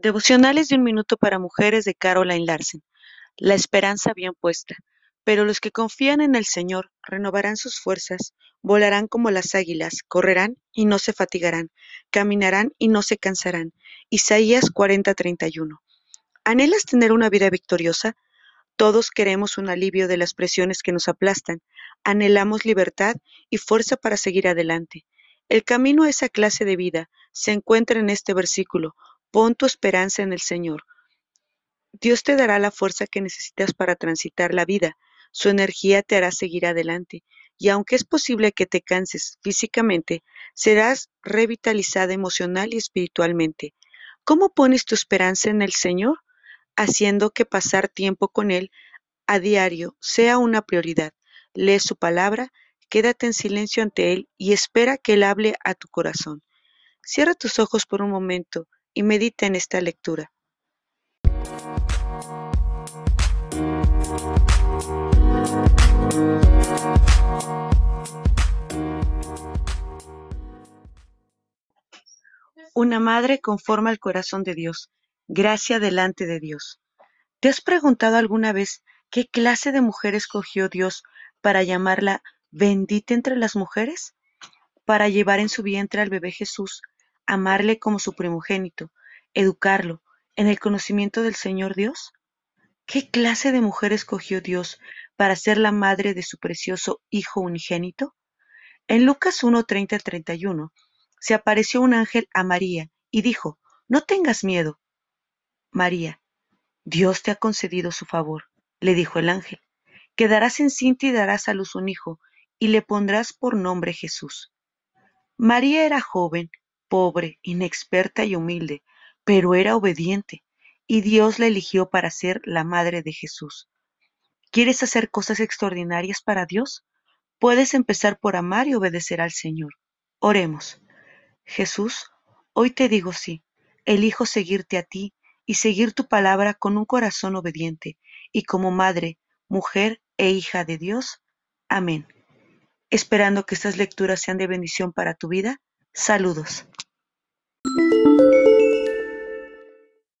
Devocionales de un minuto para mujeres de Caroline Larsen. La esperanza bien puesta. Pero los que confían en el Señor renovarán sus fuerzas, volarán como las águilas, correrán y no se fatigarán, caminarán y no se cansarán. Isaías 40:31. ¿Anhelas tener una vida victoriosa? Todos queremos un alivio de las presiones que nos aplastan. Anhelamos libertad y fuerza para seguir adelante. El camino a esa clase de vida se encuentra en este versículo. Pon tu esperanza en el Señor. Dios te dará la fuerza que necesitas para transitar la vida. Su energía te hará seguir adelante. Y aunque es posible que te canses físicamente, serás revitalizada emocional y espiritualmente. ¿Cómo pones tu esperanza en el Señor? Haciendo que pasar tiempo con Él a diario sea una prioridad. Lee su palabra, quédate en silencio ante Él y espera que Él hable a tu corazón. Cierra tus ojos por un momento y medita en esta lectura. Una madre conforma el corazón de Dios, gracia delante de Dios. ¿Te has preguntado alguna vez qué clase de mujer escogió Dios para llamarla bendita entre las mujeres? Para llevar en su vientre al bebé Jesús amarle como su primogénito, educarlo en el conocimiento del Señor Dios? ¿Qué clase de mujer escogió Dios para ser la madre de su precioso Hijo unigénito? En Lucas 1, 31, se apareció un ángel a María y dijo, No tengas miedo. María, Dios te ha concedido su favor, le dijo el ángel. Quedarás encinta y darás a luz un hijo, y le pondrás por nombre Jesús. María era joven pobre, inexperta y humilde, pero era obediente, y Dios la eligió para ser la madre de Jesús. ¿Quieres hacer cosas extraordinarias para Dios? Puedes empezar por amar y obedecer al Señor. Oremos. Jesús, hoy te digo sí, elijo seguirte a ti y seguir tu palabra con un corazón obediente, y como madre, mujer e hija de Dios. Amén. Esperando que estas lecturas sean de bendición para tu vida, saludos.